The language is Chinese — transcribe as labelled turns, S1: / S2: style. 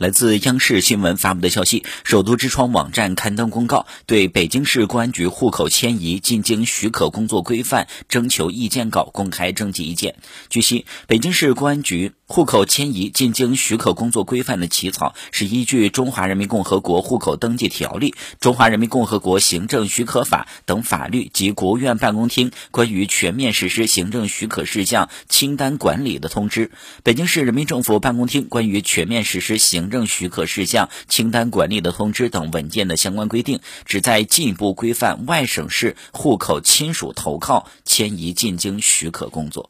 S1: 来自央视新闻发布的消息，首都之窗网站刊登公告，对北京市公安局户口迁移进京许可工作规范征求意见稿公开征集意见。据悉，北京市公安局户口迁移进京许可工作规范的起草是依据《中华人民共和国户口登记条例》《中华人民共和国行政许可法》等法律及国务院办公厅关于全面实施行政许可事项清单管理的通知、北京市人民政府办公厅关于全面实施行政许可事项清单管理的通知等文件的相关规定，旨在进一步规范外省市户口亲属投靠迁移进京许可工作。